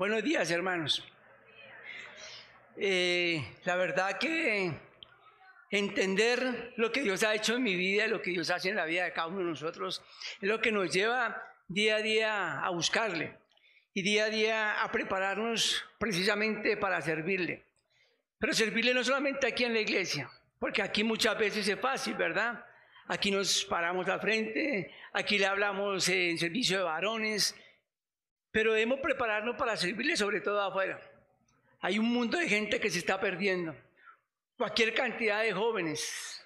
Buenos días, hermanos. Eh, la verdad que entender lo que Dios ha hecho en mi vida, lo que Dios hace en la vida de cada uno de nosotros, es lo que nos lleva día a día a buscarle y día a día a prepararnos precisamente para servirle. Pero servirle no solamente aquí en la iglesia, porque aquí muchas veces es fácil, ¿verdad? Aquí nos paramos al frente, aquí le hablamos en servicio de varones, pero debemos prepararnos para servirle sobre todo afuera. Hay un mundo de gente que se está perdiendo. Cualquier cantidad de jóvenes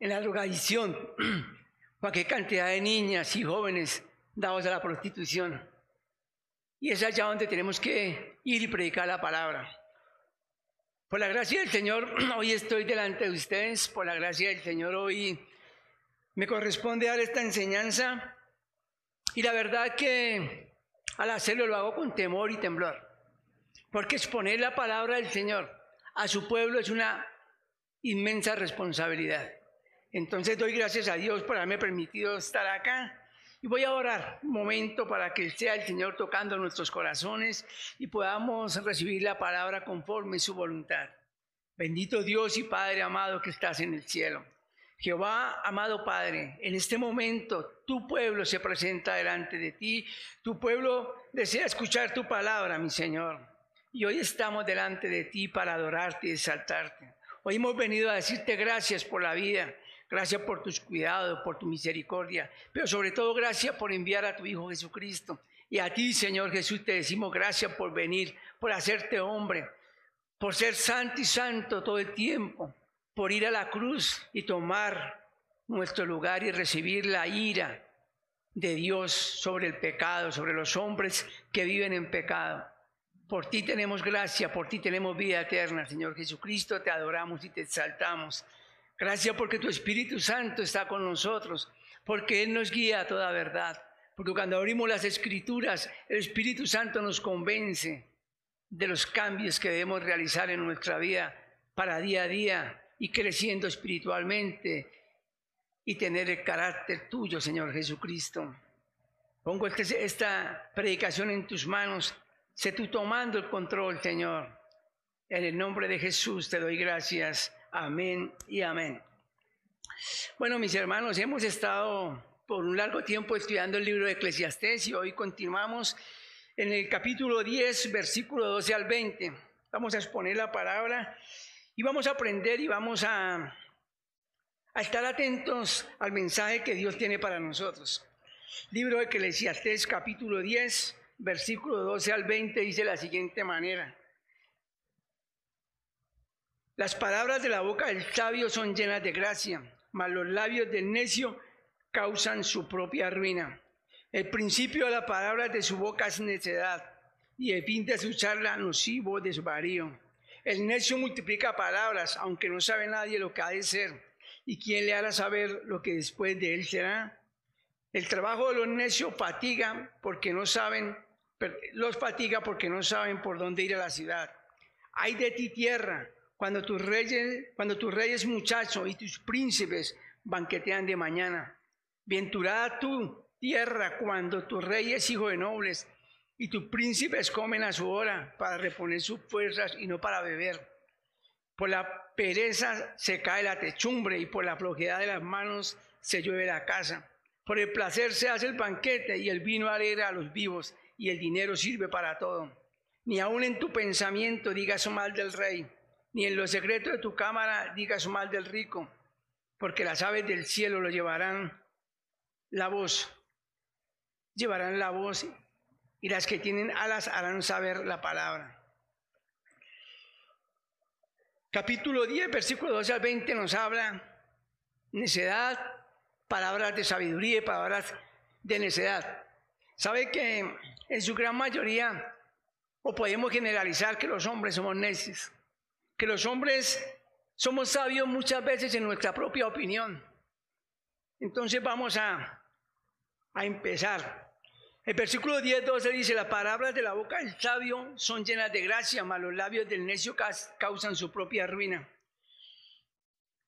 en la drogadicción, cualquier cantidad de niñas y jóvenes dados a la prostitución. Y es allá donde tenemos que ir y predicar la palabra. Por la gracia del Señor, hoy estoy delante de ustedes. Por la gracia del Señor, hoy me corresponde dar esta enseñanza. Y la verdad que al hacerlo lo hago con temor y temblor, porque exponer la palabra del Señor a su pueblo es una inmensa responsabilidad. Entonces doy gracias a Dios por haberme permitido estar acá y voy a orar un momento para que sea el Señor tocando nuestros corazones y podamos recibir la palabra conforme su voluntad. Bendito Dios y Padre amado que estás en el cielo. Jehová, amado Padre, en este momento tu pueblo se presenta delante de ti, tu pueblo desea escuchar tu palabra, mi Señor. Y hoy estamos delante de ti para adorarte y exaltarte. Hoy hemos venido a decirte gracias por la vida, gracias por tus cuidados, por tu misericordia, pero sobre todo gracias por enviar a tu Hijo Jesucristo. Y a ti, Señor Jesús, te decimos gracias por venir, por hacerte hombre, por ser santo y santo todo el tiempo, por ir a la cruz y tomar nuestro lugar y recibir la ira de Dios sobre el pecado, sobre los hombres que viven en pecado. Por ti tenemos gracia, por ti tenemos vida eterna, Señor Jesucristo, te adoramos y te exaltamos. Gracias porque tu Espíritu Santo está con nosotros, porque Él nos guía a toda verdad, porque cuando abrimos las escrituras, el Espíritu Santo nos convence de los cambios que debemos realizar en nuestra vida para día a día y creciendo espiritualmente y tener el carácter tuyo, Señor Jesucristo. Pongo este, esta predicación en tus manos, sé tú tomando el control, Señor. En el nombre de Jesús te doy gracias. Amén y amén. Bueno, mis hermanos, hemos estado por un largo tiempo estudiando el libro de Eclesiastés y hoy continuamos en el capítulo 10, versículo 12 al 20. Vamos a exponer la palabra y vamos a aprender y vamos a, estar atentos al mensaje que Dios tiene para nosotros. Libro de Eclesiastés capítulo 10, versículo 12 al 20 dice de la siguiente manera. Las palabras de la boca del sabio son llenas de gracia, mas los labios del necio causan su propia ruina. El principio de la palabra de su boca es necedad, y el fin de su charla nocivo desvarío. El necio multiplica palabras, aunque no sabe nadie lo que ha de ser. ¿Y quién le hará saber lo que después de él será? El trabajo de los necios fatiga porque no saben, los fatiga porque no saben por dónde ir a la ciudad. Hay de ti tierra, cuando tus reyes, cuando tus reyes muchacho y tus príncipes banquetean de mañana. Venturada tú, tierra, cuando tus reyes hijo de nobles y tus príncipes comen a su hora para reponer sus fuerzas y no para beber. Por la pereza se cae la techumbre y por la flojedad de las manos se llueve la casa. Por el placer se hace el banquete y el vino alegra a los vivos y el dinero sirve para todo. Ni aun en tu pensamiento digas mal del rey, ni en los secretos de tu cámara digas mal del rico, porque las aves del cielo lo llevarán la voz, llevarán la voz y las que tienen alas harán saber la palabra. Capítulo 10, versículo 12 al 20 nos habla necedad, palabras de sabiduría y palabras de necedad. ¿Sabe que en su gran mayoría, o podemos generalizar que los hombres somos necios, que los hombres somos sabios muchas veces en nuestra propia opinión? Entonces vamos a, a empezar. El versículo 10, 12 dice, las palabras de la boca del sabio son llenas de gracia, mas los labios del necio causan su propia ruina.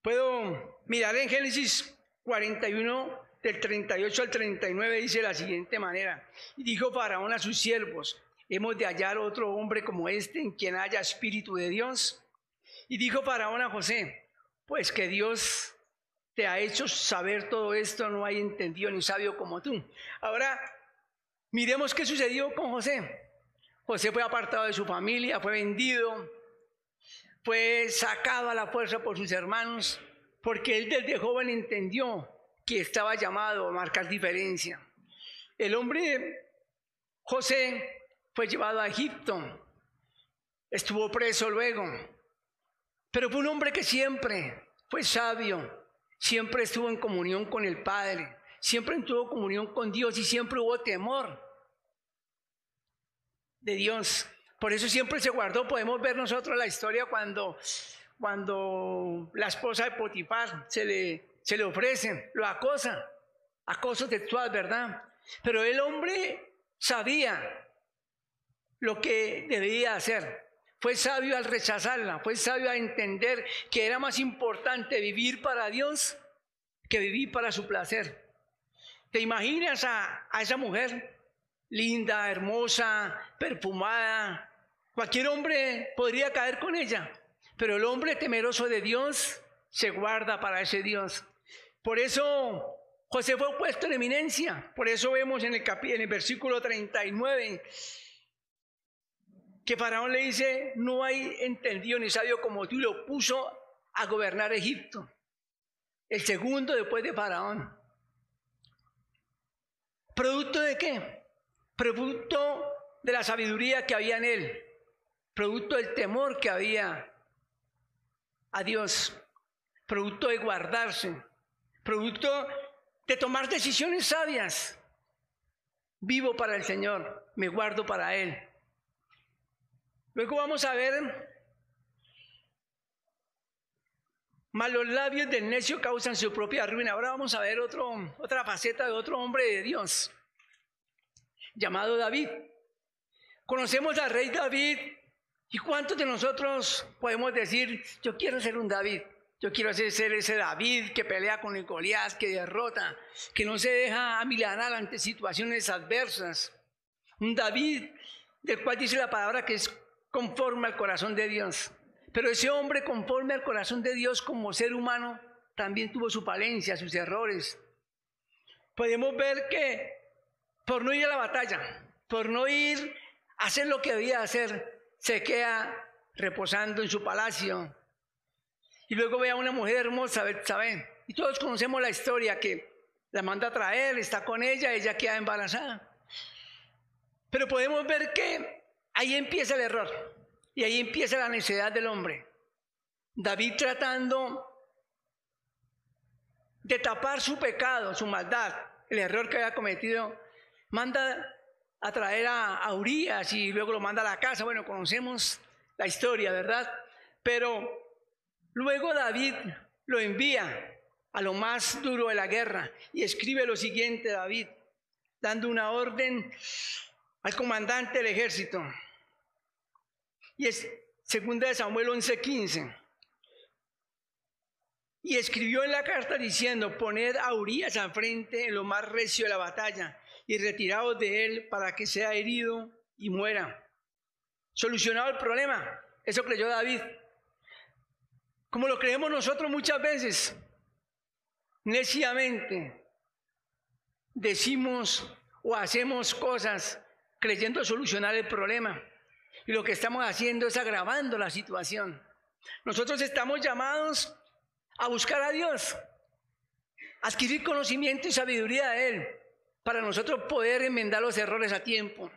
Puedo mirar en Génesis 41, del 38 al 39, dice de la siguiente manera, y dijo Faraón a sus siervos, hemos de hallar otro hombre como este en quien haya espíritu de Dios. Y dijo Faraón a José, pues que Dios te ha hecho saber todo esto, no hay entendido ni sabio como tú. Ahora, miremos qué sucedió con José. José fue apartado de su familia, fue vendido, fue sacado a la fuerza por sus hermanos, porque él desde joven entendió que estaba llamado a marcar diferencia. El hombre José fue llevado a Egipto, estuvo preso luego, pero fue un hombre que siempre fue sabio, siempre estuvo en comunión con el Padre, siempre tuvo comunión con Dios y siempre hubo temor de Dios. Por eso siempre se guardó. Podemos ver nosotros la historia cuando, cuando la esposa de Potifar se le, se le ofrece, lo acosa, acoso sexual, ¿verdad? Pero el hombre sabía lo que debía hacer. Fue sabio al rechazarla, fue sabio a entender que era más importante vivir para Dios que vivir para su placer. ¿Te imaginas a, a esa mujer linda, hermosa, perfumada? Cualquier hombre podría caer con ella, pero el hombre temeroso de Dios se guarda para ese Dios. Por eso José fue puesto en eminencia. Por eso vemos en el, en el versículo 39 que Faraón le dice, no hay entendido ni sabio como tú, lo puso a gobernar Egipto. El segundo después de Faraón. ¿Producto de qué? Producto de la sabiduría que había en él. Producto del temor que había a Dios. Producto de guardarse. Producto de tomar decisiones sabias. Vivo para el Señor, me guardo para Él. Luego vamos a ver, mas los labios del necio causan su propia ruina. Ahora vamos a ver otro, otra faceta de otro hombre de Dios, llamado David. Conocemos al rey David y cuántos de nosotros podemos decir, yo quiero ser un David. Yo quiero ser ese David que pelea con Goliat, que derrota, que no se deja amilanar ante situaciones adversas. Un David del cual dice la palabra que es conforme al corazón de Dios. Pero ese hombre conforme al corazón de Dios como ser humano también tuvo su palencia, sus errores. Podemos ver que por no ir a la batalla, por no ir a hacer lo que debía hacer, se queda reposando en su palacio. Y luego ve a una mujer hermosa, ¿saben? Y todos conocemos la historia que la manda a traer, está con ella, ella queda embarazada. Pero podemos ver que Ahí empieza el error y ahí empieza la necesidad del hombre. David tratando de tapar su pecado, su maldad, el error que había cometido, manda a traer a, Urias y luego lo manda a la casa. Bueno, conocemos la historia, ¿verdad? Pero luego David lo envía a lo más duro de la guerra y escribe lo siguiente, David, dando una orden al comandante del ejército. Y es segunda de Samuel 11:15. Y escribió en la carta diciendo, poned a Urias al frente en lo más recio de la batalla y retiraos de él para que sea herido y muera. Solucionado el problema. Eso creyó David. Como lo creemos nosotros muchas veces, neciamente decimos o hacemos cosas creyendo solucionar el problema. Y lo que estamos haciendo es agravando la situación. Nosotros estamos llamados a buscar a Dios, adquirir conocimiento y sabiduría de Él, para nosotros poder enmendar los errores a tiempo.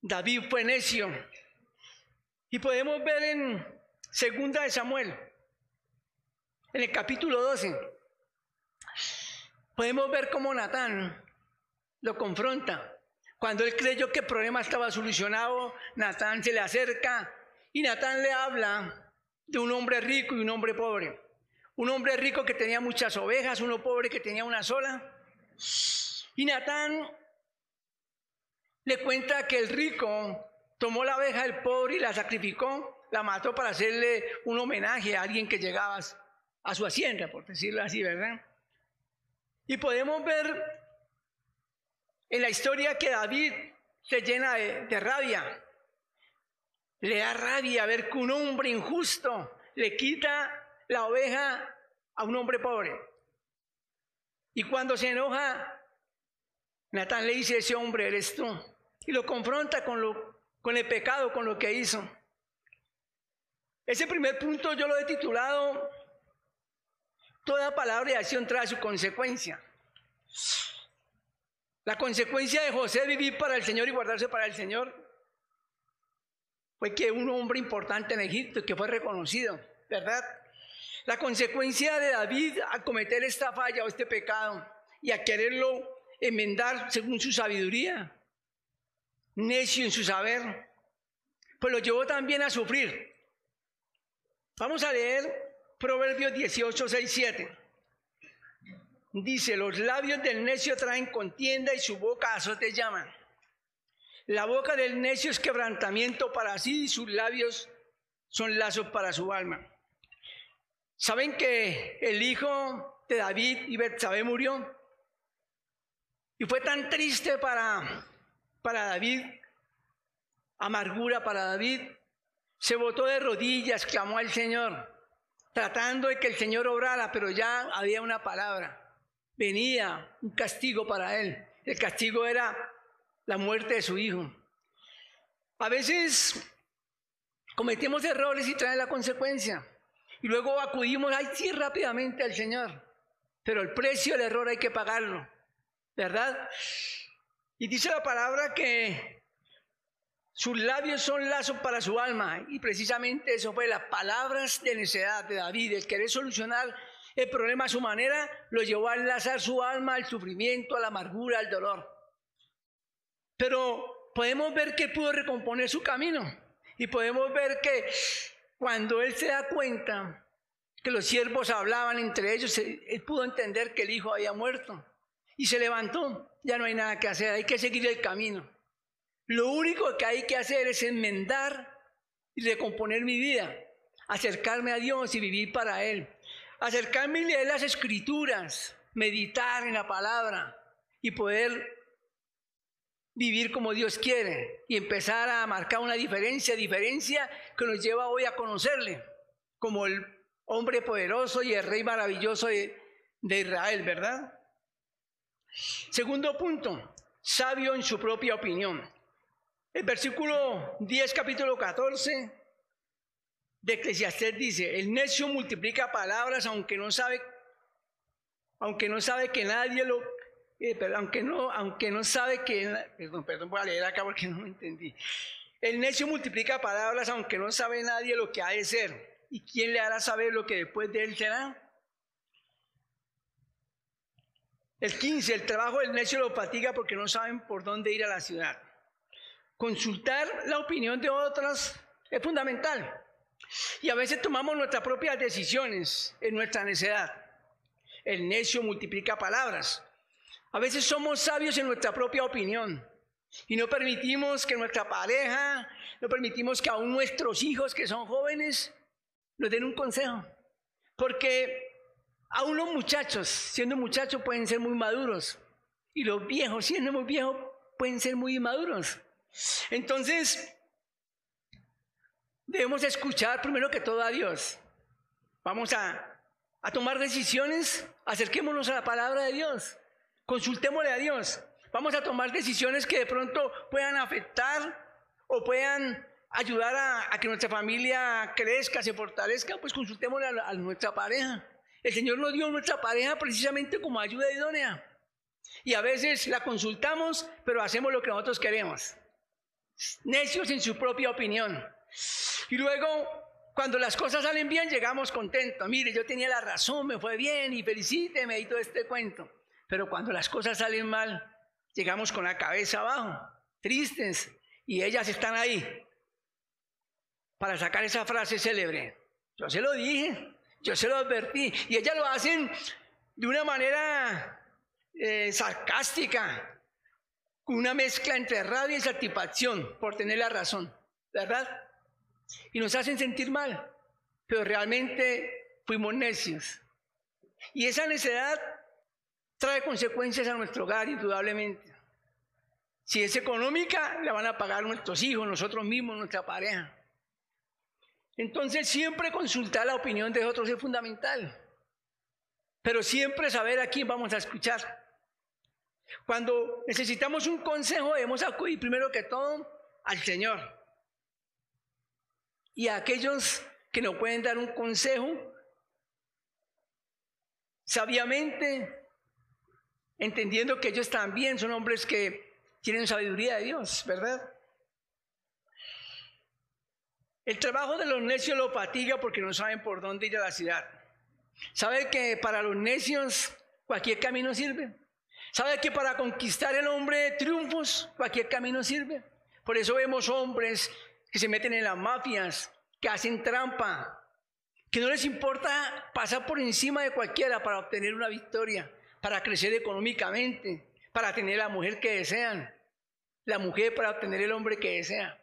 David fue necio. Y podemos ver en Segunda de Samuel, en el capítulo 12, podemos ver cómo Natán lo confronta. Cuando él creyó que el problema estaba solucionado, Natán se le acerca y Natán le habla de un hombre rico y un hombre pobre. Un hombre rico que tenía muchas ovejas, uno pobre que tenía una sola. Y Natán le cuenta que el rico tomó la oveja del pobre y la sacrificó, la mató para hacerle un homenaje a alguien que llegaba a su hacienda, por decirlo así, ¿verdad? Y podemos ver en la historia que David se llena de, rabia. Le da rabia ver que un hombre injusto le quita la oveja a un hombre pobre. Y cuando se enoja, Natán le dice, ese hombre eres tú. Y lo confronta con, lo, con el pecado, con lo que hizo. Ese primer punto yo lo he titulado, Toda palabra y acción trae su consecuencia. La consecuencia de José vivir para el Señor y guardarse para el Señor fue que un hombre importante en Egipto que fue reconocido, ¿verdad? La consecuencia de David a cometer esta falla o este pecado y a quererlo enmendar según su sabiduría, necio en su saber, pues lo llevó también a sufrir. Vamos a leer Proverbios 18, 6, 7. Dice, los labios del necio traen contienda y su boca azote llaman. La boca del necio es quebrantamiento para sí y sus labios son lazos para su alma. ¿Saben que el hijo de David y Betsabé murió? Y fue tan triste para, para David, amargura para David. Se botó de rodillas, clamó al Señor, tratando de que el Señor obrara, pero ya había una palabra. Venía un castigo para él. El castigo era la muerte de su hijo. A veces cometemos errores y traen la consecuencia. Y luego acudimos ahí sí rápidamente al Señor. Pero el precio del error hay que pagarlo. ¿verdad? Y dice la palabra que sus labios son lazos para su alma. Y precisamente eso fue las palabras de necedad de David, el querer solucionar el problema a su manera, lo llevó a enlazar su alma al sufrimiento, a la amargura, al dolor. Pero podemos ver que pudo recomponer su camino. Y podemos ver que cuando él se da cuenta que los siervos hablaban entre ellos, él pudo entender que el hijo había muerto y se levantó. Ya no hay nada que hacer, hay que seguir el camino. Lo único que hay que hacer es enmendar y recomponer mi vida, acercarme a Dios y vivir para Él. Acercarme y leer las escrituras, meditar en la palabra y poder vivir como Dios quiere y empezar a marcar una diferencia, diferencia que nos lleva hoy a conocerle como el hombre poderoso y el rey maravilloso de, de Israel, ¿verdad? Segundo punto, sabio en su propia opinión. El versículo 10, capítulo 14 de Eclesiastés dice, el necio multiplica palabras aunque no sabe, aunque no sabe que nadie lo, eh, aunque, no, aunque no sabe que, perdón, perdón, voy a leer acá porque no me entendí. El necio multiplica palabras aunque no sabe nadie lo que ha de ser. ¿Y quién le hará saber lo que después de él será? El 15, el trabajo del necio lo fatiga porque no saben por dónde ir a la ciudad. Consultar la opinión de otros es fundamental. Y a veces tomamos nuestras propias decisiones en nuestra necedad. El necio multiplica palabras. A veces somos sabios en nuestra propia opinión y no permitimos que nuestra pareja, no permitimos que aún nuestros hijos que son jóvenes nos den un consejo. Porque Aún los muchachos, siendo muchachos, pueden ser muy maduros. Y los viejos, siendo muy viejos, pueden ser muy inmaduros. Entonces, debemos escuchar primero que todo a Dios. Vamos a, a tomar decisiones, acerquémonos a la palabra de Dios, consultémosle a Dios. Vamos a tomar decisiones que de pronto puedan afectar o puedan ayudar a, que nuestra familia crezca, se fortalezca, pues consultémosle a nuestra pareja. El Señor nos dio nuestra pareja precisamente como ayuda idónea. Y a veces la consultamos, pero hacemos lo que nosotros queremos. Necios en su propia opinión. Y luego, cuando las cosas salen bien, llegamos contentos. Mire, yo tenía la razón, me fue bien y felicíteme y todo este cuento. Pero cuando las cosas salen mal, llegamos con la cabeza abajo, tristes, y ellas están ahí para sacar esa frase célebre. Yo se lo dije, yo se lo advertí. Y ellas lo hacen de una manera eh, sarcástica, con una mezcla entre rabia y satisfacción por tener la razón, ¿verdad? Y nos hacen sentir mal, pero realmente fuimos necios. Y esa necedad trae consecuencias a nuestro hogar, indudablemente. Si es económica, la van a pagar nuestros hijos, nosotros mismos, nuestra pareja. Entonces siempre consultar la opinión de otros es fundamental. Pero siempre saber a quién vamos a escuchar. Cuando necesitamos un consejo, debemos acudir primero que todo al Señor. Y a aquellos que nos pueden dar un consejo, sabiamente, entendiendo que ellos también son hombres que tienen sabiduría de Dios, ¿verdad? El trabajo de los necios lo fatiga porque no saben por dónde ir a la ciudad. ¿Sabe que para los necios cualquier camino sirve? ¿Sabe que para conquistar el hombre triunfos cualquier camino sirve? Por eso vemos hombres que se meten en las mafias, que hacen trampa, que no les importa pasar por encima de cualquiera para obtener una victoria, para crecer económicamente, para tener la mujer que desean, la mujer para obtener el hombre que desea.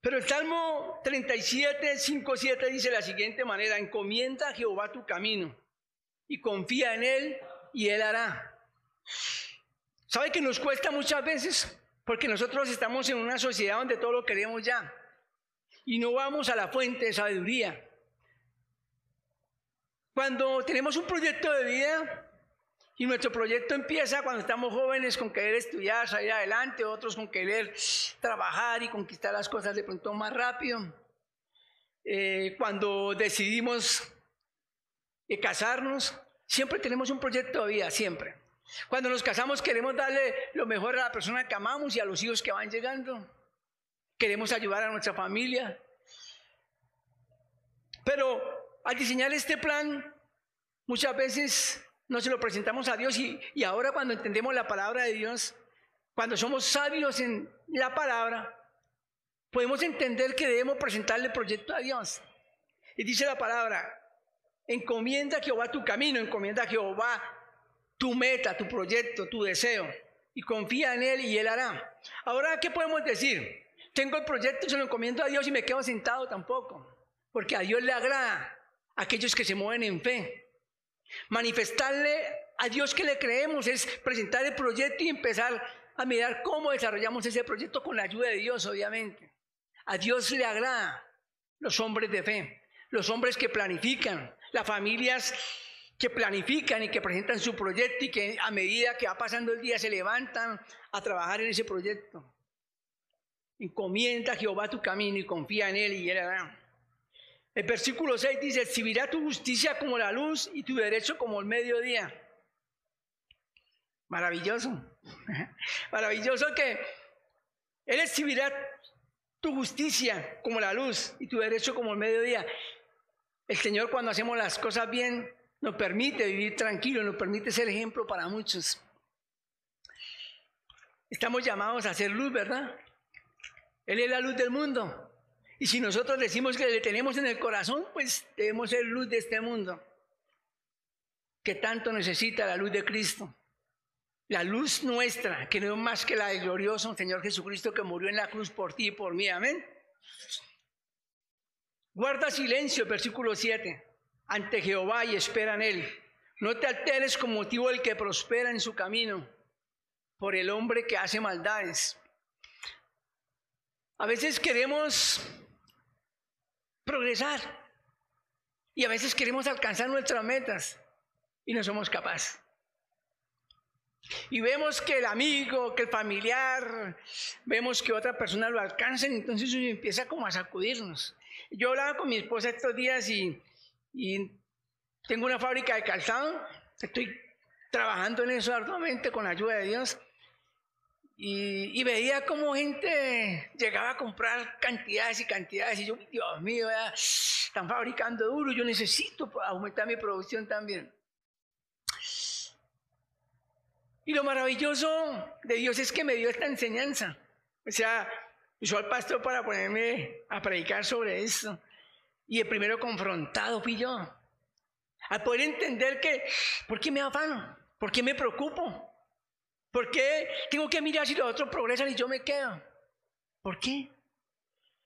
Pero el Salmo 37, 5, 7 dice de la siguiente manera, encomienda a Jehová tu camino y confía en Él y Él hará. ¿Sabe que nos cuesta muchas veces? Porque nosotros estamos en una sociedad donde todo lo queremos ya y no vamos a la fuente de sabiduría. Cuando tenemos un proyecto de vida, y nuestro proyecto empieza cuando estamos jóvenes con querer estudiar, salir adelante, otros con querer trabajar y conquistar las cosas de pronto más rápido. Eh, cuando decidimos eh, casarnos, siempre tenemos un proyecto de vida, siempre. Cuando nos casamos queremos darle lo mejor a la persona que amamos y a los hijos que van llegando. Queremos ayudar a nuestra familia. Pero al diseñar este plan, muchas veces no se lo presentamos a Dios y, y ahora cuando entendemos la palabra de Dios, cuando somos sabios en la palabra, podemos entender que debemos presentarle el proyecto a Dios. Y dice la palabra, encomienda a Jehová tu camino, encomienda a Jehová tu meta, tu proyecto, tu deseo, y confía en Él y Él hará. Ahora, ¿qué podemos decir? Tengo el proyecto, se lo encomiendo a Dios y me quedo sentado tampoco, porque a Dios le agrada a aquellos que se mueven en fe. Manifestarle a Dios que le creemos es presentar el proyecto y empezar a mirar cómo desarrollamos ese proyecto con la ayuda de Dios, obviamente. A Dios le agrada los hombres de fe, los hombres que planifican, las familias que planifican y que presentan su proyecto y que a medida que va pasando el día se levantan a trabajar en ese proyecto. Encomienda a Jehová tu camino y confía en Él y Él hará. El versículo 6 dice, exhibirá tu justicia como la luz y tu derecho como el mediodía. Maravilloso. Maravilloso que Él exhibirá tu justicia como la luz y tu derecho como el mediodía. El Señor cuando hacemos las cosas bien nos permite vivir tranquilo, nos permite ser ejemplo para muchos. Estamos llamados a ser luz, ¿verdad? Él es la luz del mundo. Y si nosotros decimos que le tenemos en el corazón, pues debemos ser luz de este mundo, que tanto necesita la luz de Cristo. La luz nuestra, que no es más que la del glorioso Señor Jesucristo que murió en la cruz por ti y por mí. Amén. Guarda silencio, versículo 7, ante Jehová y espera en él. No te alteres con motivo del que prospera en su camino, por el hombre que hace maldades. A veces queremos progresar. Y a veces queremos alcanzar nuestras metas y no somos capaces. Y vemos que el amigo, que el familiar, vemos que otra persona lo alcanza, entonces empieza como a sacudirnos. Yo hablaba con mi esposa estos días y, y tengo una fábrica de calzado, estoy trabajando en eso arduamente con la ayuda de Dios. Y, veía como gente llegaba a comprar cantidades y cantidades. Y yo, Dios mío, están fabricando duro, yo necesito aumentar mi producción también. Y lo maravilloso de Dios es que me dio esta enseñanza. O sea, usó al pastor para ponerme a predicar sobre esto. Y el primero confrontado fui yo. Al poder entender que, ¿por qué me afano? ¿Por qué me preocupo? ¿Por qué tengo que mirar si los otros progresan y yo me quedo? ¿Por qué?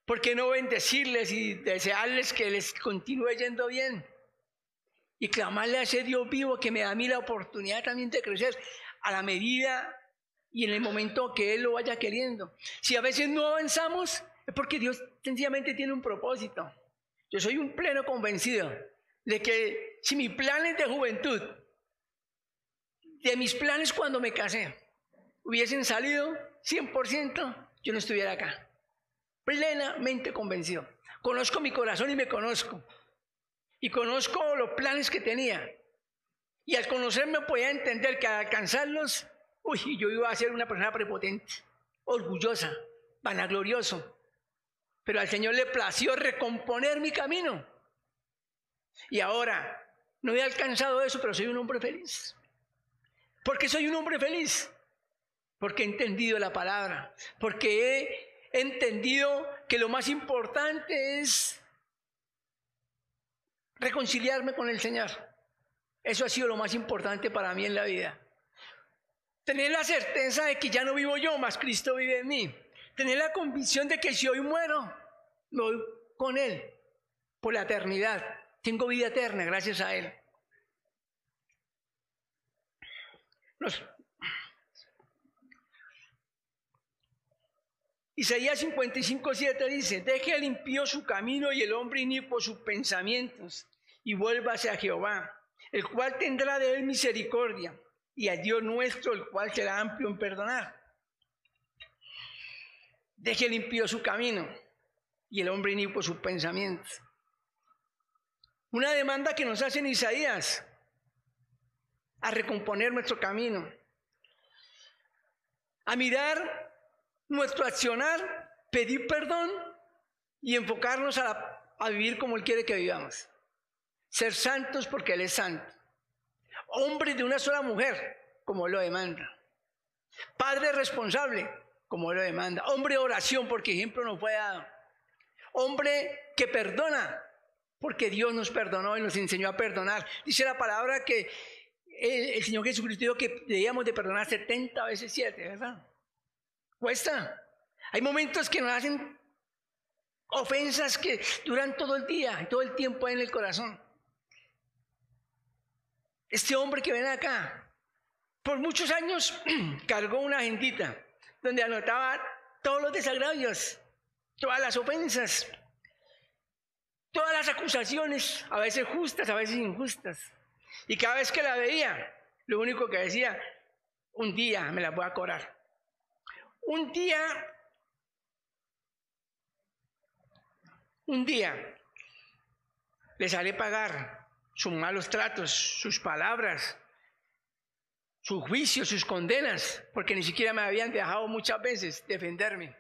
¿Por qué no bendecirles y desearles que les continúe yendo bien? Y clamarle a ese Dios vivo que me da a mí la oportunidad también de crecer a la medida y en el momento que Él lo vaya queriendo. Si a veces no avanzamos, es porque Dios sencillamente tiene un propósito. Yo soy un pleno convencido de que si mis planes de juventud, de mis planes cuando me casé, hubiesen salido 100%, yo no estuviera acá. Plenamente convencido. Conozco mi corazón y me conozco. Y conozco los planes que tenía. Y al conocerme podía entender que al alcanzarlos, uy, yo iba a ser una persona prepotente, orgullosa, vanaglorioso. Pero al Señor le plació recomponer mi camino. Y ahora, no he alcanzado eso, pero soy un hombre feliz. ¿Por qué soy un hombre feliz? Porque he entendido la palabra, porque he entendido que lo más importante es reconciliarme con el Señor. Eso ha sido lo más importante para mí en la vida. Tener la certeza de que ya no vivo yo, más Cristo vive en mí. Tener la convicción de que si hoy muero, con Él por la eternidad. Tengo vida eterna gracias a Él. Isaías 55, 7 dice, deje el impío su camino y el hombre inicuo sus pensamientos y vuélvase a Jehová, el cual tendrá de él misericordia y a Dios nuestro, el cual será amplio en perdonar. Deje el impío su camino y el hombre inicuo sus pensamientos. Una demanda que nos hace Isaías a recomponer nuestro camino, a mirar nuestro accionar, pedir perdón y enfocarnos a, vivir como Él quiere que vivamos. Ser santos porque Él es santo. Hombre de una sola mujer, como Él lo demanda. Padre responsable, como Él lo demanda. Hombre de oración, porque ejemplo nos fue dado. Hombre que perdona, porque Dios nos perdonó y nos enseñó a perdonar. Dice la palabra que el, Señor Jesucristo dijo que debíamos de perdonar 70 veces 7, ¿verdad? Cuesta. Hay momentos que nos hacen ofensas que duran todo el día, todo el tiempo en el corazón. Este hombre que ven acá, por muchos años cargó una agendita donde anotaba todos los desagravios, todas las ofensas, todas las acusaciones, a veces justas, a veces injustas. Y cada vez que la veía, lo único que decía, un día me la voy a cobrar. Un día, un día, les haré pagar sus malos tratos, sus palabras, sus juicios, sus condenas, porque ni siquiera me habían dejado muchas veces defenderme.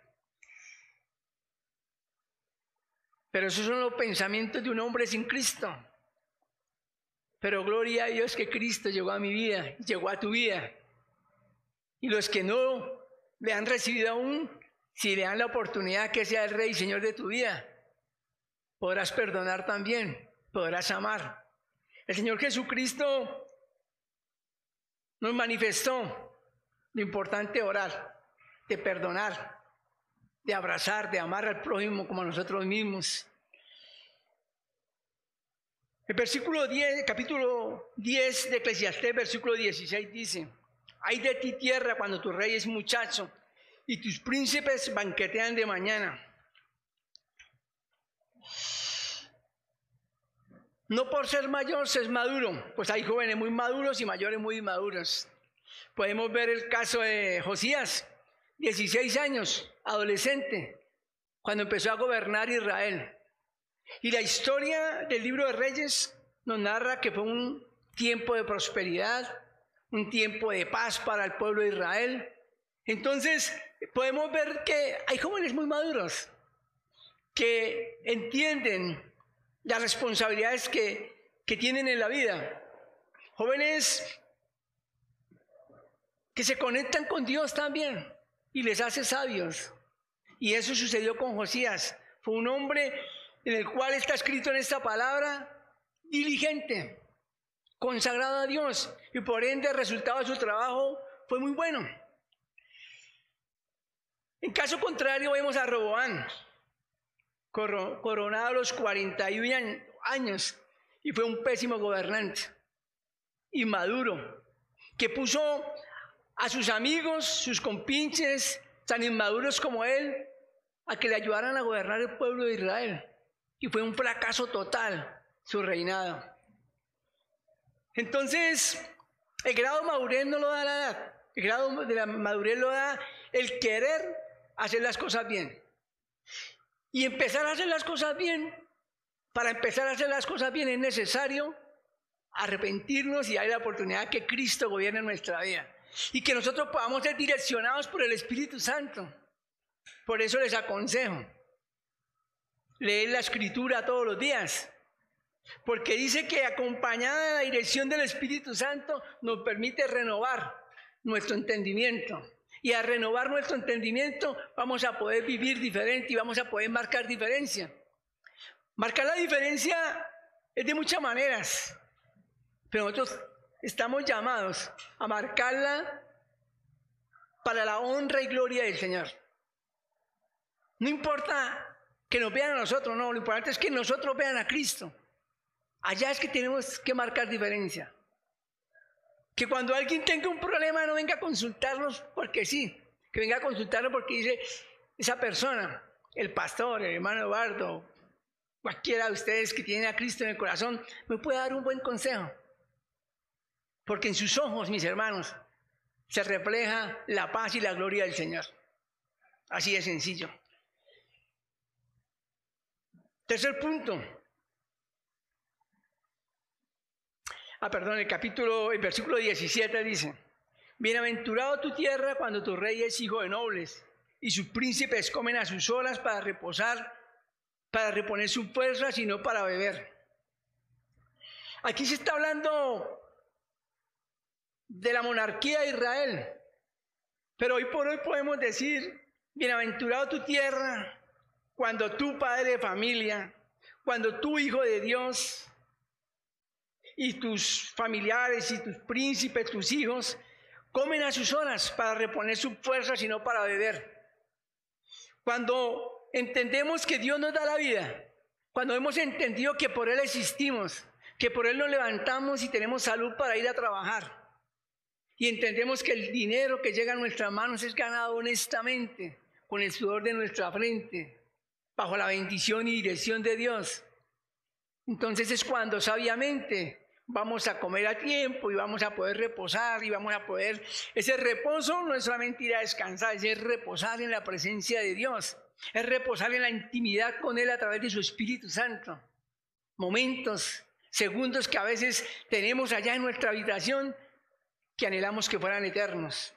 Pero esos son los pensamientos de un hombre sin Cristo. Pero gloria a Dios que Cristo llegó a mi vida, llegó a tu vida. Y los que no le han recibido aún, si le dan la oportunidad que sea el Rey y Señor de tu vida, podrás perdonar también, podrás amar. El Señor Jesucristo nos manifestó lo importante de orar, de perdonar, de abrazar, de amar al prójimo como a nosotros mismos. El versículo 10, capítulo 10 de Eclesiastés, versículo 16 dice, hay de ti tierra cuando tu rey es muchacho y tus príncipes banquetean de mañana. No por ser mayor se es maduro, pues hay jóvenes muy maduros y mayores muy inmaduros. Podemos ver el caso de Josías, 16 años, adolescente, cuando empezó a gobernar Israel. Y la historia del libro de Reyes nos narra que fue un tiempo de prosperidad, un tiempo de paz para el pueblo de Israel. Entonces, podemos ver que hay jóvenes muy maduros que entienden las responsabilidades que, que tienen en la vida. Jóvenes que se conectan con Dios también y les hace sabios. Y eso sucedió con Josías. Fue un hombre en el cual está escrito en esta palabra, diligente, consagrado a Dios y por ende el resultado de su trabajo fue muy bueno. En caso contrario vemos a Roboán, coronado a los 41 años y fue un pésimo gobernante, inmaduro, que puso a sus amigos, sus compinches, tan inmaduros como él, a que le ayudaran a gobernar el pueblo de Israel. Y fue un fracaso total su reinado. Entonces, el grado madurez no lo da la edad, el grado de la madurez lo da el querer hacer las cosas bien. Y empezar a hacer las cosas bien, para empezar a hacer las cosas bien es necesario arrepentirnos y dar la oportunidad que Cristo gobierne nuestra vida. Y que nosotros podamos ser direccionados por el Espíritu Santo. Por eso les aconsejo leer la escritura todos los días. Porque dice que acompañada de la dirección del Espíritu Santo nos permite renovar nuestro entendimiento. Y a renovar nuestro entendimiento vamos a poder vivir diferente y vamos a poder marcar diferencia. Marcar la diferencia es de muchas maneras, pero nosotros estamos llamados a marcarla para la honra y gloria del Señor. No importa que nos vean a nosotros, no, lo importante es que nosotros vean a Cristo. Allá es que tenemos que marcar diferencia. Que cuando alguien tenga un problema no venga a consultarnos porque sí, que venga a consultarnos porque dice esa persona, el pastor, el hermano Eduardo, cualquiera de ustedes que tiene a Cristo en el corazón, me puede dar un buen consejo. Porque en sus ojos, mis hermanos, se refleja la paz y la gloria del Señor. Así de sencillo. Tercer punto, Ah, perdón, el capítulo, el versículo 17 dice, Bienaventurado tu tierra cuando tu rey es hijo de nobles y sus príncipes comen a sus horas para reposar, para reponer su fuerza, sino para beber. Aquí se está hablando de la monarquía de Israel, pero hoy por hoy podemos decir, bienaventurado tu tierra cuando tu padre de familia, cuando tu hijo de Dios, y tus familiares y tus príncipes, tus hijos, comen a sus horas para reponer su fuerza, sino para beber. Cuando entendemos que Dios nos da la vida, cuando hemos entendido que por Él existimos, que por Él nos levantamos y tenemos salud para ir a trabajar, y entendemos que el dinero que llega a nuestras manos es ganado honestamente, con el sudor de nuestra frente, bajo la bendición y dirección de Dios. Entonces es cuando sabiamente vamos a comer a tiempo y vamos a poder reposar y vamos a poder... Ese reposo no es solamente ir a descansar, es reposar en la presencia de Dios, es reposar en la intimidad con Él a través de su Espíritu Santo. Momentos, segundos que a veces tenemos allá en nuestra habitación que anhelamos que fueran eternos.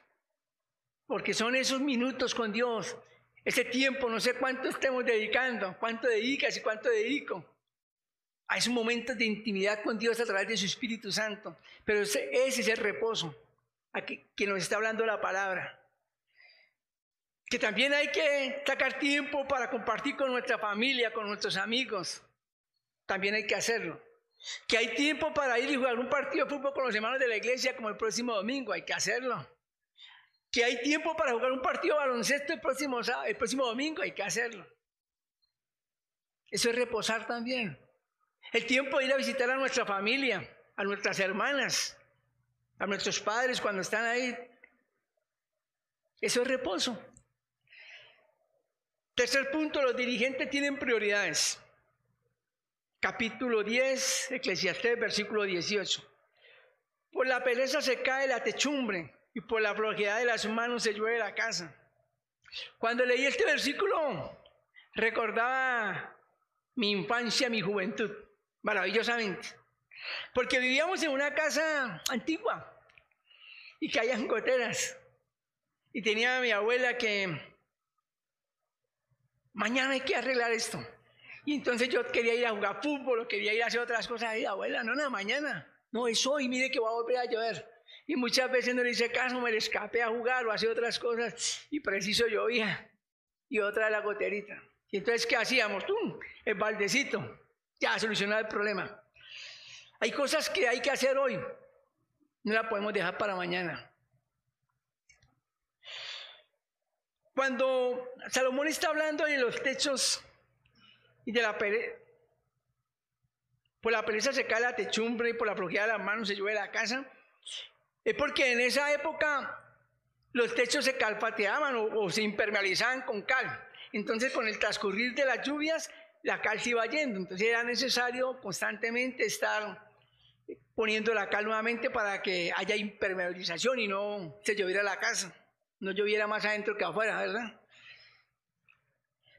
Porque son esos minutos con Dios, ese tiempo, no sé cuánto estemos dedicando, cuánto dedicas y cuánto dedico a esos momentos de intimidad con Dios a través de su Espíritu Santo. Pero ese, es el reposo aquí, que nos está hablando la palabra. Que también hay que sacar tiempo para compartir con nuestra familia, con nuestros amigos. También hay que hacerlo. Que hay tiempo para ir y jugar un partido de fútbol con los hermanos de la iglesia como el próximo domingo. Hay que hacerlo. Que hay tiempo para jugar un partido de baloncesto el próximo, el próximo domingo. Hay que hacerlo. Eso es reposar también. El tiempo de ir a visitar a nuestra familia, a nuestras hermanas, a nuestros padres cuando están ahí. Eso es reposo. Tercer punto, los dirigentes tienen prioridades. Capítulo 10, Eclesiastés, versículo 18. Por la pereza se cae la techumbre y por la flojedad de las manos se llueve la casa. Cuando leí este versículo, recordaba mi infancia, mi juventud maravillosamente. Porque vivíamos en una casa antigua y caían goteras. Y tenía a mi abuela que, mañana hay que arreglar esto. Y entonces yo quería ir a jugar fútbol o quería ir a hacer otras cosas. Y abuela, no, no, mañana. No, es hoy, mire que va a volver a llover. Y muchas veces no le hice caso, me le escapé a jugar o a hacer otras cosas. Y preciso llovía. Y otra la goterita. Y entonces, ¿qué hacíamos? tú? El baldecito ya solucionar el problema. Hay cosas que hay que hacer hoy, no la podemos dejar para mañana. Cuando Salomón está hablando de los techos y de la pereza, por la pereza se cae la techumbre y por la flojera de las manos se llueve la casa, es porque en esa época los techos se calpateaban o, se impermeabilizaban con cal. Entonces, con el transcurrir de las lluvias, la cal se iba yendo. Entonces, era necesario constantemente estar poniendo la cal nuevamente para que haya impermeabilización y no se lloviera la casa, no lloviera más adentro que afuera, ¿verdad?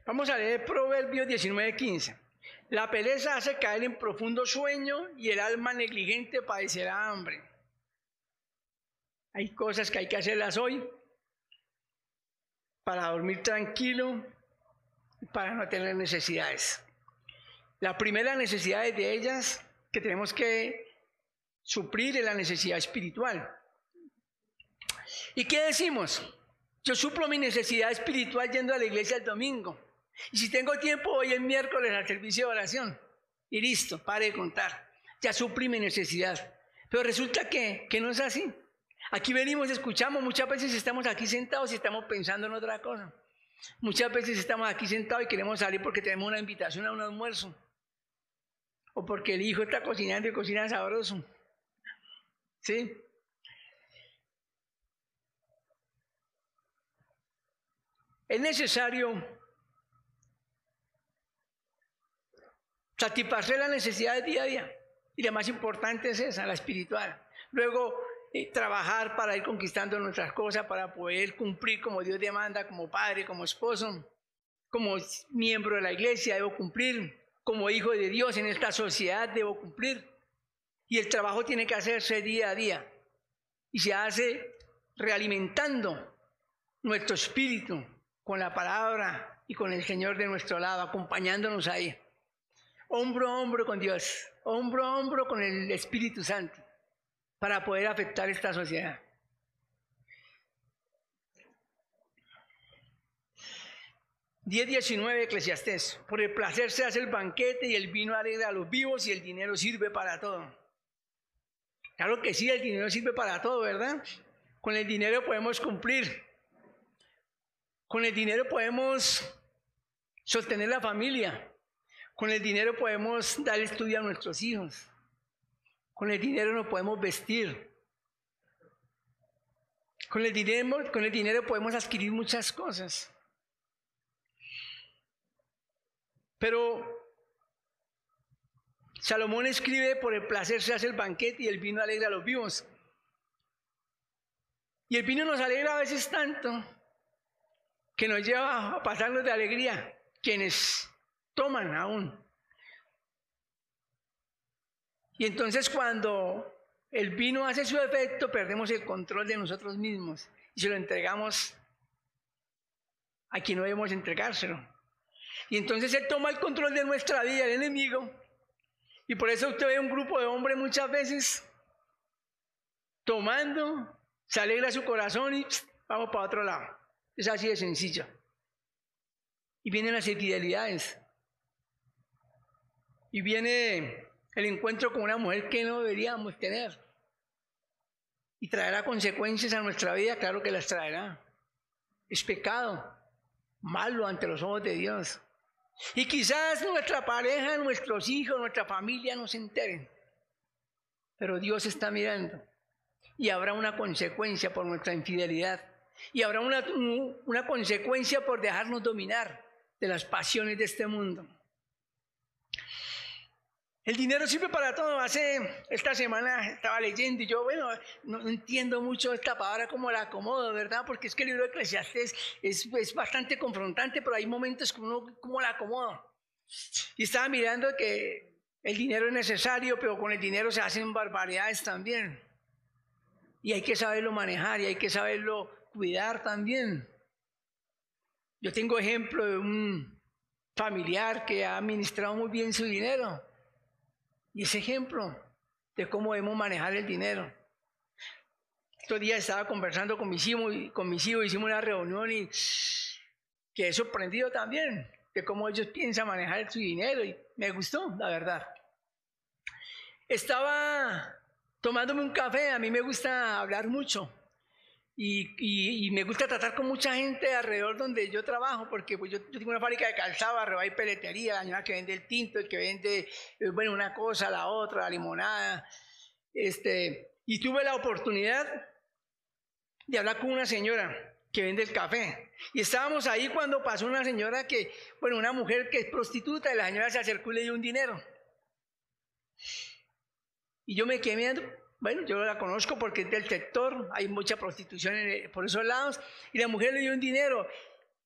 Vamos a leer Proverbios 19:15. La pereza hace caer en profundo sueño y el alma negligente padecerá hambre. Hay cosas que hay que hacerlas hoy para dormir tranquilo, para no tener necesidades. La primera necesidad de ellas que tenemos que suplir es la necesidad espiritual. ¿Y qué decimos? Yo suplo mi necesidad espiritual yendo a la iglesia el domingo. Y si tengo tiempo, voy el miércoles al servicio de oración. Y listo, pare de contar. Ya suplí mi necesidad. Pero resulta que, que no es así. Aquí venimos, escuchamos, muchas veces estamos aquí sentados y estamos pensando en otra cosa. Muchas veces estamos aquí sentados y queremos salir porque tenemos una invitación a un almuerzo. O porque el hijo está cocinando y cocina sabroso. ¿Sí? Es necesario satisfacer las necesidades día a día. Y la más importante es esa, la espiritual. Luego, eh, trabajar para ir conquistando nuestras cosas, para poder cumplir como Dios demanda, como padre, como esposo, como miembro de la iglesia, debo cumplir, como hijo de Dios en esta sociedad, debo cumplir. Y el trabajo tiene que hacerse día a día. Y se hace realimentando nuestro espíritu con la palabra y con el Señor de nuestro lado, acompañándonos ahí. Hombro a hombro con Dios, hombro a hombro con el Espíritu Santo, para poder afectar esta sociedad. Diez 19 Eclesiastés. Por el placer se hace el banquete y el vino alegra a los vivos y el dinero sirve para todo. Claro que sí, el dinero sirve para todo, ¿verdad? Con el dinero podemos cumplir. Con el dinero podemos sostener la familia. Con el dinero podemos dar estudio a nuestros hijos. Con el dinero nos podemos vestir. Con el dinero, con el dinero podemos adquirir muchas cosas. Pero Salomón escribe, por el placer se hace el banquete y el vino alegra a los vivos. Y el vino nos alegra a veces tanto que nos lleva a pasarnos de alegría quienes toman aún. Y entonces cuando el vino hace su efecto, perdemos el control de nosotros mismos y se lo entregamos a quien no debemos entregárselo. Y entonces él toma el control de nuestra vida, el enemigo, y por eso usted ve un grupo de hombres muchas veces tomando, se alegra su corazón y vamos para otro lado. Es así de sencillo. Y vienen las infidelidades. Y viene el encuentro con una mujer que no deberíamos tener. Y traerá consecuencias a nuestra vida, claro que las traerá. Es pecado, malo ante los ojos de Dios. Y quizás nuestra pareja, nuestros hijos, nuestra familia no se enteren. Pero Dios está mirando. Y habrá una consecuencia por nuestra infidelidad. Y habrá una, una consecuencia por dejarnos dominar de las pasiones de este mundo. El dinero sirve para todo. Hace esta semana estaba leyendo y yo, bueno, no, entiendo mucho esta palabra como la acomodo, ¿verdad? Porque es que el libro de Eclesiastes es, es bastante confrontante, pero hay momentos que uno como la acomodo. Y estaba mirando que el dinero es necesario, pero con el dinero se hacen barbaridades también. Y hay que saberlo manejar y hay que saberlo cuidar también. Yo tengo ejemplo de un familiar que ha administrado muy bien su dinero y ese ejemplo de cómo debemos manejar el dinero. Estos días estaba conversando con mis hijos, con mis hijos hicimos una reunión y quedé sorprendido también de cómo ellos piensan manejar su dinero y me gustó, la verdad. Estaba tomándome un café, a mí me gusta hablar mucho y, me gusta tratar con mucha gente alrededor donde yo trabajo, porque pues yo, tengo una fábrica de calzado, arriba y peletería, la señora que vende el tinto, el que vende, eh, bueno, una cosa, la otra, la limonada. Este, y tuve la oportunidad de hablar con una señora que vende el café. Y estábamos ahí cuando pasó una señora que, bueno, una mujer que es prostituta y la señora se acercó y le dio un dinero. Y yo me quedé viendo, bueno, yo la conozco porque es del sector, hay mucha prostitución por esos lados, y la mujer le dio un dinero.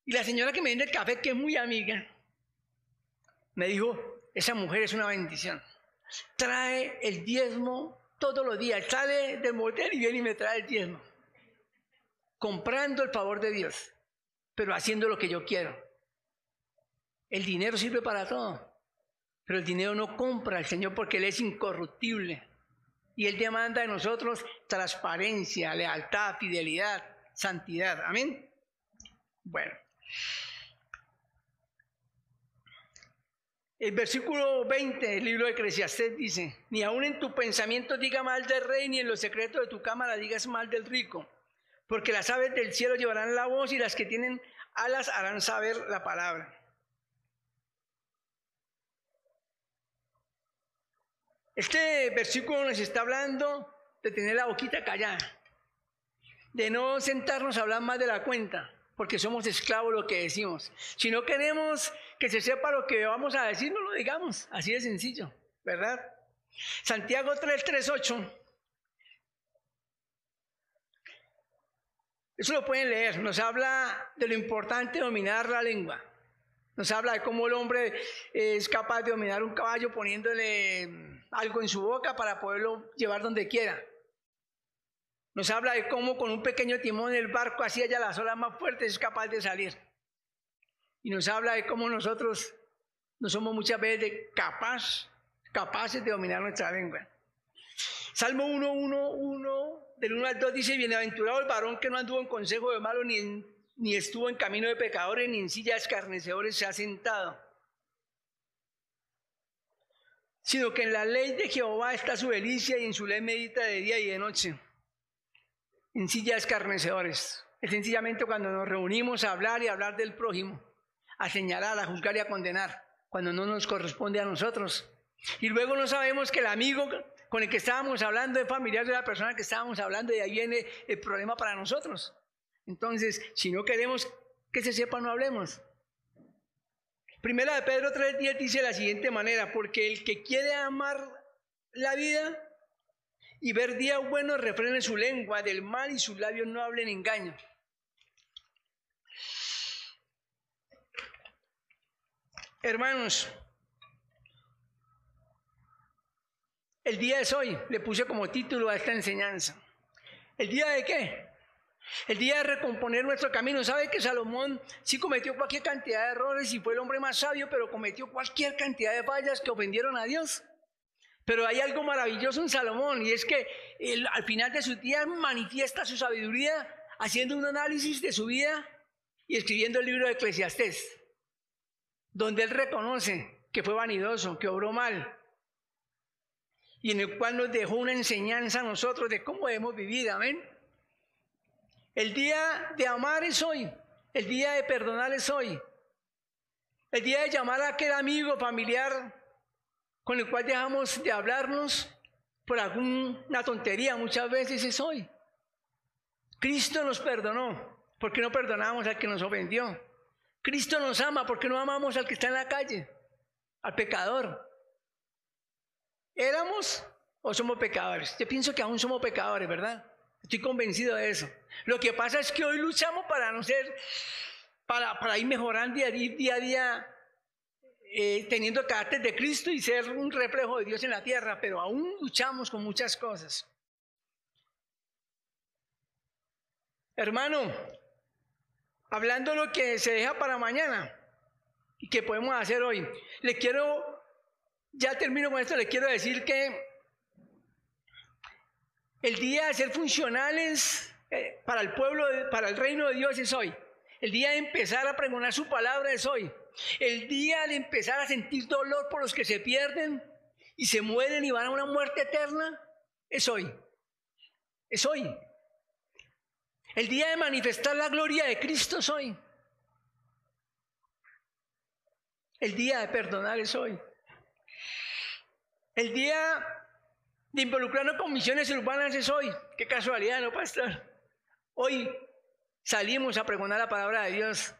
Y la señora que me vende el café, que es muy amiga, me dijo, esa mujer es una bendición. Trae el diezmo todos los días, sale del motel y viene y me trae el diezmo. Comprando el favor de Dios, pero haciendo lo que yo quiero. El dinero sirve para todo, pero el dinero no compra al Señor porque Él es incorruptible. Y Él demanda de nosotros transparencia, lealtad, fidelidad, santidad. Amén. Bueno. El versículo 20 del libro de Eclesiastés dice, ni aun en tu pensamiento diga mal del rey, ni en los secretos de tu cámara digas mal del rico, porque las aves del cielo llevarán la voz y las que tienen alas harán saber la palabra. Este versículo nos está hablando de tener la boquita callada, de no sentarnos a hablar más de la cuenta, porque somos esclavos lo que decimos. Si no queremos que se sepa lo que vamos a decir, no lo digamos, así de sencillo, ¿verdad? Santiago 3:38. Eso lo pueden leer, nos habla de lo importante dominar la lengua. Nos habla de cómo el hombre es capaz de dominar un caballo poniéndole algo en su boca para poderlo llevar donde quiera. Nos habla de cómo con un pequeño timón el barco así haya las olas más fuertes es capaz de salir. Y nos habla de cómo nosotros no somos muchas veces capaz, capaces de dominar nuestra lengua. Salmo 1, 1, 1, del 1 al 2 dice, bienaventurado el varón que no anduvo en consejo de malo, ni, ni estuvo en camino de pecadores, ni en silla de escarnecedores se ha sentado sino que en la ley de Jehová está su delicia y en su ley medita de día y de noche. En silla escarnecedores. Es sencillamente cuando nos reunimos a hablar y hablar del prójimo, a señalar, a juzgar y a condenar, cuando no nos corresponde a nosotros. Y luego no sabemos que el amigo con el que estábamos hablando es familiar de la persona que estábamos hablando y ahí viene el problema para nosotros. Entonces, si no queremos que se sepa, no hablemos. Primera de Pedro 3.10 dice de la siguiente manera, porque el que quiere amar la vida y ver días buenos refrene su lengua del mal y sus labios no hablen engaño. Hermanos, el día es hoy, le puse como título a esta enseñanza. ¿El día de qué? El día de recomponer nuestro camino. ¿Sabe que Salomón sí cometió cualquier cantidad de errores y fue el hombre más sabio, pero cometió cualquier cantidad de fallas que ofendieron a Dios? Pero hay algo maravilloso en Salomón y es que al final de su día manifiesta su sabiduría haciendo un análisis de su vida y escribiendo el libro de Eclesiastés, donde él reconoce que fue vanidoso, que obró mal, y en el cual nos dejó una enseñanza a nosotros de cómo debemos vivir, amén. El día de amar es hoy. El día de perdonar es hoy. El día de llamar a aquel amigo familiar con el cual dejamos de hablarnos por alguna tontería muchas veces es hoy. Cristo nos perdonó. porque no perdonamos al que nos ofendió? Cristo nos ama. porque no amamos al que está en la calle? Al pecador. ¿Éramos o somos pecadores? Yo pienso que aún somos pecadores, ¿verdad? Estoy convencido de eso. Lo que pasa es que hoy luchamos para no ser, para, para ir mejorando día, a día, eh, teniendo carácter de Cristo y ser un reflejo de Dios en la tierra, pero aún luchamos con muchas cosas. Hermano, hablando de lo que se deja para mañana y que podemos hacer hoy, le quiero, ya termino con esto, le quiero decir que el día de ser funcionales para el pueblo, para el reino de Dios es hoy. El día de empezar a pregonar su palabra es hoy. El día de empezar a sentir dolor por los que se pierden y se mueren y van a una muerte eterna es hoy. Es hoy. El día de manifestar la gloria de Cristo es hoy. El día de perdonar es hoy. El día de involucrarnos con misiones urbanas es hoy. Qué casualidad, ¿no, pastor? Hoy salimos a pregonar la palabra de Dios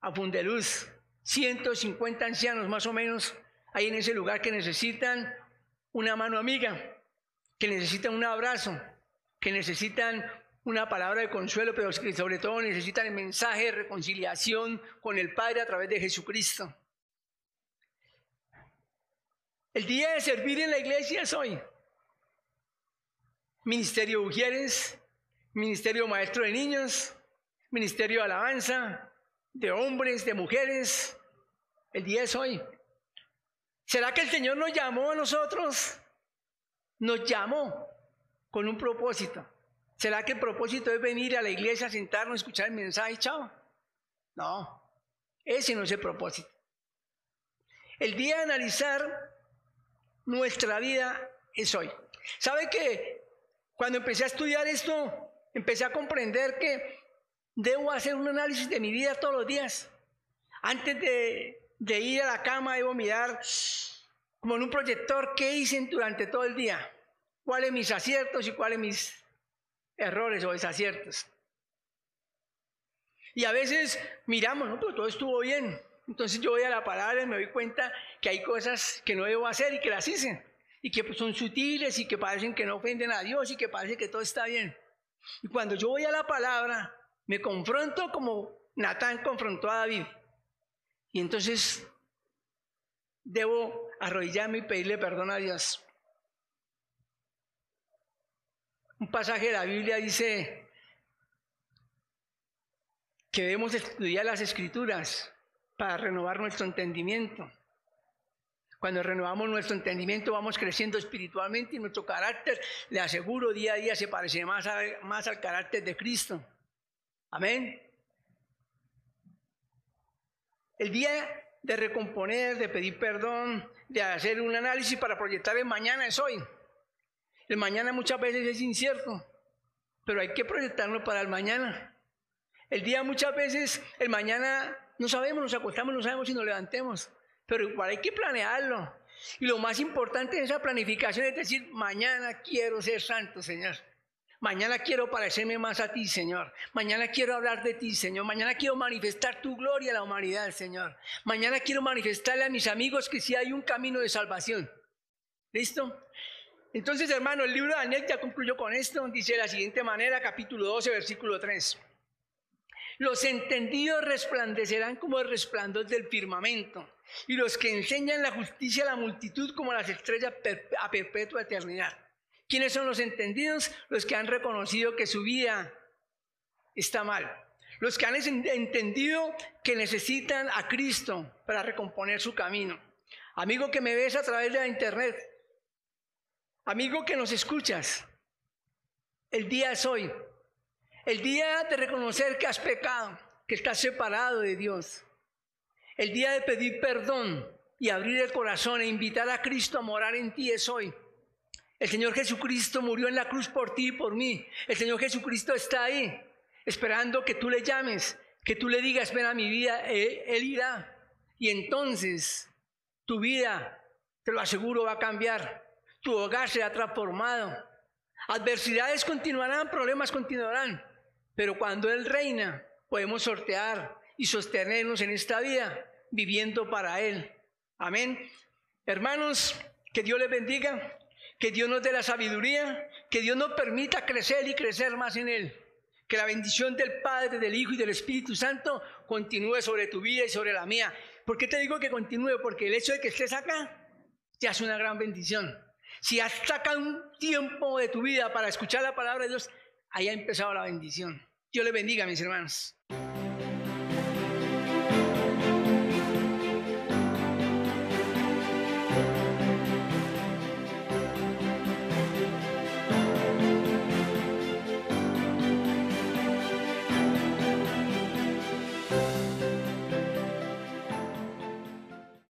a Fundeluz. 150 ancianos más o menos ahí en ese lugar que necesitan una mano amiga, que necesitan un abrazo, que necesitan una palabra de consuelo, pero que sobre todo necesitan el mensaje de reconciliación con el Padre a través de Jesucristo. El día de servir en la iglesia es hoy. Ministerio de mujeres, ministerio maestro de niños, ministerio de alabanza, de hombres, de mujeres. El día es hoy. ¿Será que el Señor nos llamó a nosotros? Nos llamó con un propósito. ¿Será que el propósito es venir a la iglesia, sentarnos, escuchar el mensaje chao? No, ese no es el propósito. El día de analizar nuestra vida es hoy. ¿Sabe que cuando empecé a estudiar esto, empecé a comprender que debo hacer un análisis de mi vida todos los días? Antes de, ir a la cama, debo mirar como en un proyector qué hice durante todo el día, cuáles mis aciertos y cuáles mis errores o desaciertos. Y a veces miramos, no, pero todo estuvo bien. Entonces yo voy a la palabra y me doy cuenta que hay cosas que no debo hacer y que las hice. Y que son sutiles y que parecen que no ofenden a Dios y que parece que todo está bien. Y cuando yo voy a la palabra, me confronto como Natán confrontó a David. Y entonces debo arrodillarme y pedirle perdón a Dios. Un pasaje de la Biblia dice que debemos estudiar las escrituras para renovar nuestro entendimiento. Cuando renovamos nuestro entendimiento vamos creciendo espiritualmente y nuestro carácter, le aseguro, día a día se parece más, al carácter de Cristo. Amén. El día de recomponer, de pedir perdón, de hacer un análisis para proyectar el mañana es hoy. El mañana muchas veces es incierto, pero hay que proyectarlo para el mañana. El día muchas veces, el mañana no sabemos, nos acostamos, no sabemos si nos levantemos, pero igual hay que planearlo. Y lo más importante de esa planificación es decir, mañana quiero ser santo, Señor. Mañana quiero parecerme más a ti, Señor. Mañana quiero hablar de ti, Señor. Mañana quiero manifestar tu gloria a la humanidad, Señor. Mañana quiero manifestarle a mis amigos que sí hay un camino de salvación. ¿Listo? Entonces, hermano, el libro de Daniel ya concluyó con esto. Dice de la siguiente manera, capítulo 12, versículo 3. Los entendidos resplandecerán como el resplandor del firmamento, y los que enseñan la justicia a la multitud como las estrellas a perpetua eternidad. ¿Quiénes son los entendidos? Los que han reconocido que su vida está mal. Los que han entendido que necesitan a Cristo para recomponer su camino. Amigo que me ves a través de la internet, Amigo que nos escuchas, el día es hoy. El día de reconocer que has pecado, que estás separado de Dios. El día de pedir perdón y abrir el corazón e invitar a Cristo a morar en ti es hoy. El Señor Jesucristo murió en la cruz por ti y por mí. El Señor Jesucristo está ahí, esperando que tú le llames, que tú le digas, ven a mi vida, él, él irá. Y entonces tu vida, te lo aseguro, va a cambiar tu hogar será transformado. Adversidades continuarán, problemas continuarán, pero cuando Él reina, podemos sortear y sostenernos en esta vida viviendo para Él. Amén. Hermanos, que Dios les bendiga, que Dios nos dé la sabiduría, que Dios nos permita crecer y crecer más en Él. Que la bendición del Padre, del Hijo y del Espíritu Santo continúe sobre tu vida y sobre la mía. ¿Por qué te digo que continúe? Porque el hecho de que estés acá ya es una gran bendición. Si has sacado un tiempo de tu vida para escuchar la palabra de Dios, ahí ha empezado la bendición. Dios le bendiga, mis hermanos.